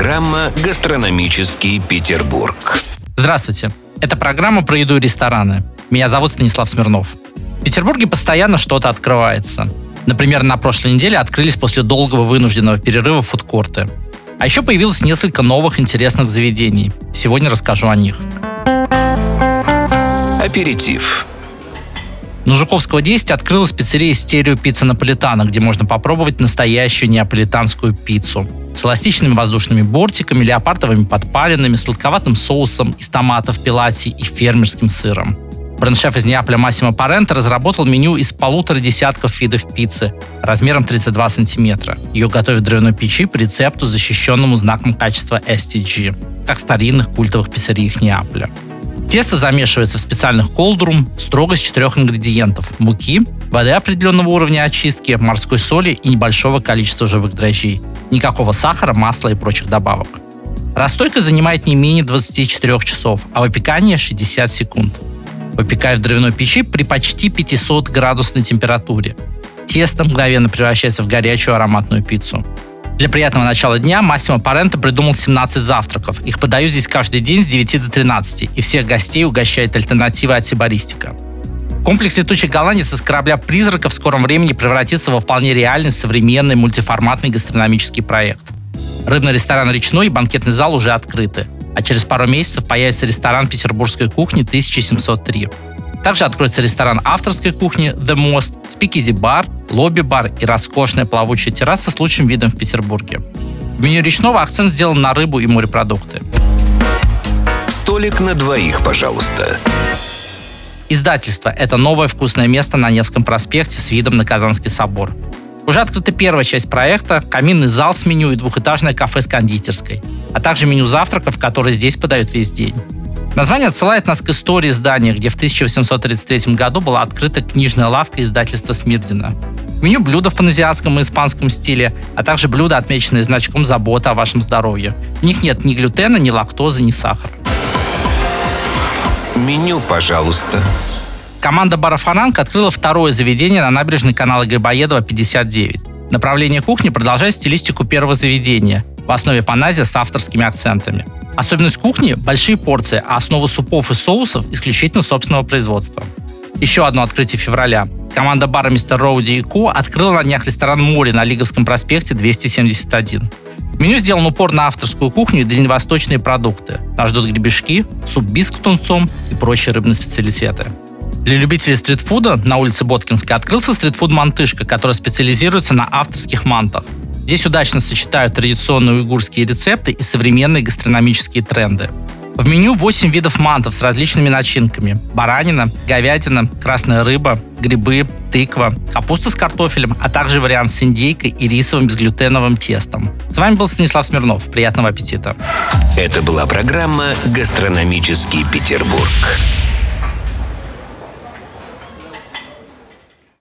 Программа «Гастрономический Петербург». Здравствуйте. Это программа про еду и рестораны. Меня зовут Станислав Смирнов. В Петербурге постоянно что-то открывается. Например, на прошлой неделе открылись после долгого вынужденного перерыва фудкорты. А еще появилось несколько новых интересных заведений. Сегодня расскажу о них. Аперитив. На Жуковского 10 открылась пиццерия «Стерео Пицца Наполитана», где можно попробовать настоящую неаполитанскую пиццу с эластичными воздушными бортиками, леопардовыми подпалинами, сладковатым соусом из томатов, пилати и фермерским сыром. Бренд-шеф из Неаполя Массимо Паренто разработал меню из полутора десятков видов пиццы размером 32 сантиметра. Ее готовят в дровяной печи по рецепту, защищенному знаком качества STG, как старинных культовых пиццериях Неаполя. Тесто замешивается в специальных колдрум строго из четырех ингредиентов – муки, воды определенного уровня очистки, морской соли и небольшого количества живых дрожжей. Никакого сахара, масла и прочих добавок. Расстойка занимает не менее 24 часов, а выпекание – 60 секунд. Выпекая в дровяной печи при почти 500 градусной температуре. Тесто мгновенно превращается в горячую ароматную пиццу. Для приятного начала дня Массимо Паренто придумал 17 завтраков. Их подают здесь каждый день с 9 до 13, и всех гостей угощает альтернатива от Сибаристика. Комплекс «Летучий голландец» из корабля «Призрака» в скором времени превратится во вполне реальный, современный, мультиформатный гастрономический проект. Рыбный ресторан «Речной» и банкетный зал уже открыты, а через пару месяцев появится ресторан петербургской кухни 1703. Также откроется ресторан авторской кухни The Most, спикизи-бар, лобби-бар и роскошная плавучая терраса с лучшим видом в Петербурге. В меню речного акцент сделан на рыбу и морепродукты. Столик на двоих, пожалуйста. Издательство – это новое вкусное место на Невском проспекте с видом на Казанский собор. Уже открыта первая часть проекта – каминный зал с меню и двухэтажное кафе с кондитерской, а также меню завтраков, которые здесь подают весь день. Название отсылает нас к истории здания, где в 1833 году была открыта книжная лавка издательства Смирдина. В меню блюда в паназиатском и испанском стиле, а также блюда, отмеченные значком заботы о вашем здоровье. В них нет ни глютена, ни лактозы, ни сахара. Меню, пожалуйста. Команда бара «Фаранг» открыла второе заведение на набережной канала Грибоедова, 59. Направление кухни продолжает стилистику первого заведения, в основе паназия с авторскими акцентами – Особенность кухни – большие порции, а основа супов и соусов исключительно собственного производства. Еще одно открытие февраля. Команда бара Мистер Роуди и Ко открыла на днях ресторан «Море» на Лиговском проспекте 271. В меню сделан упор на авторскую кухню и дальневосточные продукты. Нас ждут гребешки, суп-биск с тунцом и прочие рыбные специалитеты. Для любителей стритфуда на улице Боткинской открылся стритфуд «Мантышка», который специализируется на авторских мантах. Здесь удачно сочетают традиционные уйгурские рецепты и современные гастрономические тренды. В меню 8 видов мантов с различными начинками. Баранина, говядина, красная рыба, грибы, тыква, капуста с картофелем, а также вариант с индейкой и рисовым безглютеновым тестом. С вами был Станислав Смирнов. Приятного аппетита. Это была программа «Гастрономический Петербург».